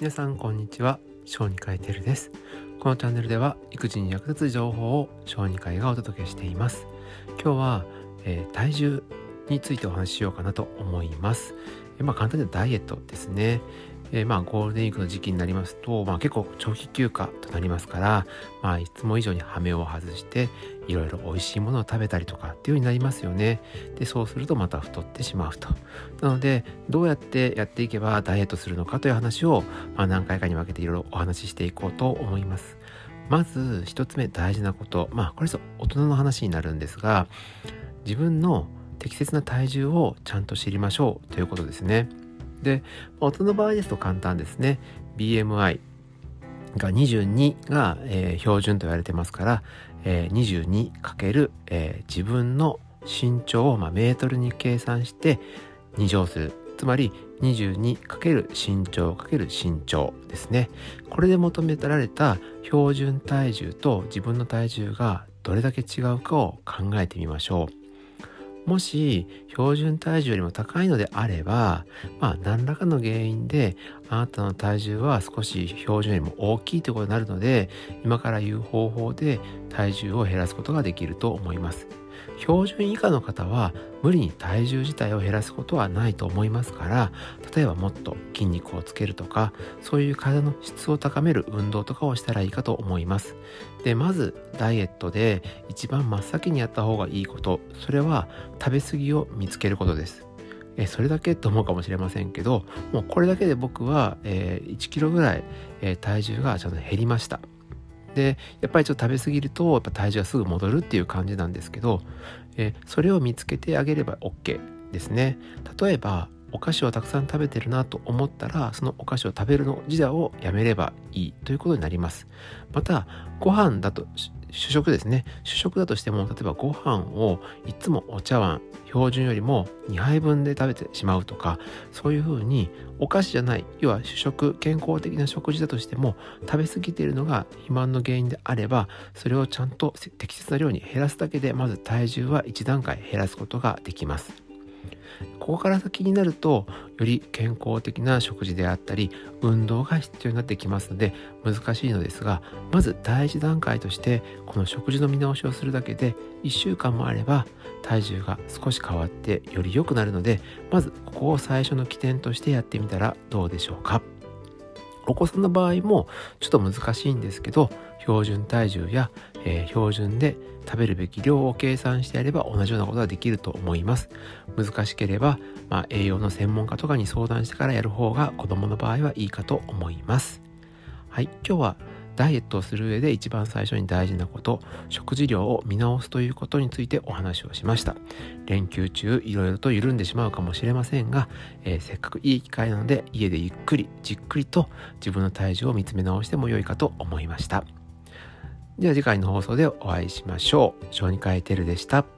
皆さんこんにちは。小児科医テルです。このチャンネルでは育児に役立つ情報を小児科医がお届けしています。今日は、えー、体重についてお話ししようかなと思います、え、まあ簡単にダイエットですね。えー、まあゴールデンウィークの時期になりますと、まあ、結構長期休暇となりますから、まあ、いつも以上に羽目を外していろいろ美味しいものを食べたりとかっていうようになりますよね。でそうするとまた太ってしまうと。なのでどうやってやっていけばダイエットするのかという話を、まあ、何回かに分けていろいろお話ししていこうと思います。まず一つ目大事なことまあこれぞ大人の話になるんですが自分の適切な体重をちゃんと知りましょうということですね。で大人の場合ですと簡単ですね。BMI が22が、えー、標準と言われてますから、えー、22× えー、自分の身長を、まあ、メートルに計算して2乗する。つまり 22× 身長×身長ですね。これで求められた標準体重と自分の体重がどれだけ違うかを考えてみましょう。もし標準体重よりも高いのであれば、まあ何らかの原因であなたの体重は少し標準よりも大きいということになるので、今から言う方法で体重を減らすことができると思います。標準以下の方は無理に体重自体を減らすことはないと思いますから例えばもっと筋肉をつけるとかそういう体の質を高める運動とかをしたらいいかと思います。でまずダイエットで一番真っ先にやった方がいいことそれは食べ過ぎを見つけることです。えそれだけと思うかもしれませんけどもうこれだけで僕は、えー、1キロぐらい、えー、体重がちゃんと減りました。でやっぱりちょっと食べ過ぎるとやっぱ体重がすぐ戻るっていう感じなんですけど、えそれを見つけてあげれば OK ですね。例えばお菓子をたくさん食べてるなと思ったらそのお菓子を食べるの自体をやめればいいということになります。またご飯だと主食ですね。主食だとしても例えばご飯をいつもお茶碗標準よりも2杯分で食べてしまうとかそういうふうにお菓子じゃない要は主食健康的な食事だとしても食べ過ぎているのが肥満の原因であればそれをちゃんと適切な量に減らすだけでまず体重は1段階減らすことができます。ここから先になるとより健康的な食事であったり運動が必要になってきますので難しいのですがまず第一段階としてこの食事の見直しをするだけで1週間もあれば体重が少し変わってより良くなるのでまずここを最初の起点としてやってみたらどうでしょうか？お子さんの場合もちょっと難しいんですけど標準体重や、えー、標準で食べるべき量を計算してやれば同じようなことができると思います。難しければ、まあ、栄養の専門家とかに相談してからやる方が子どもの場合はいいかと思います。はい今日はダイエットをする上で一番最初に大事なこと食事量を見直すということについてお話をしました連休中いろいろと緩んでしまうかもしれませんが、えー、せっかくいい機会なので家でゆっくりじっくりと自分の体重を見つめ直しても良いかと思いましたでは次回の放送でお会いしましょう。小児科医テルでした。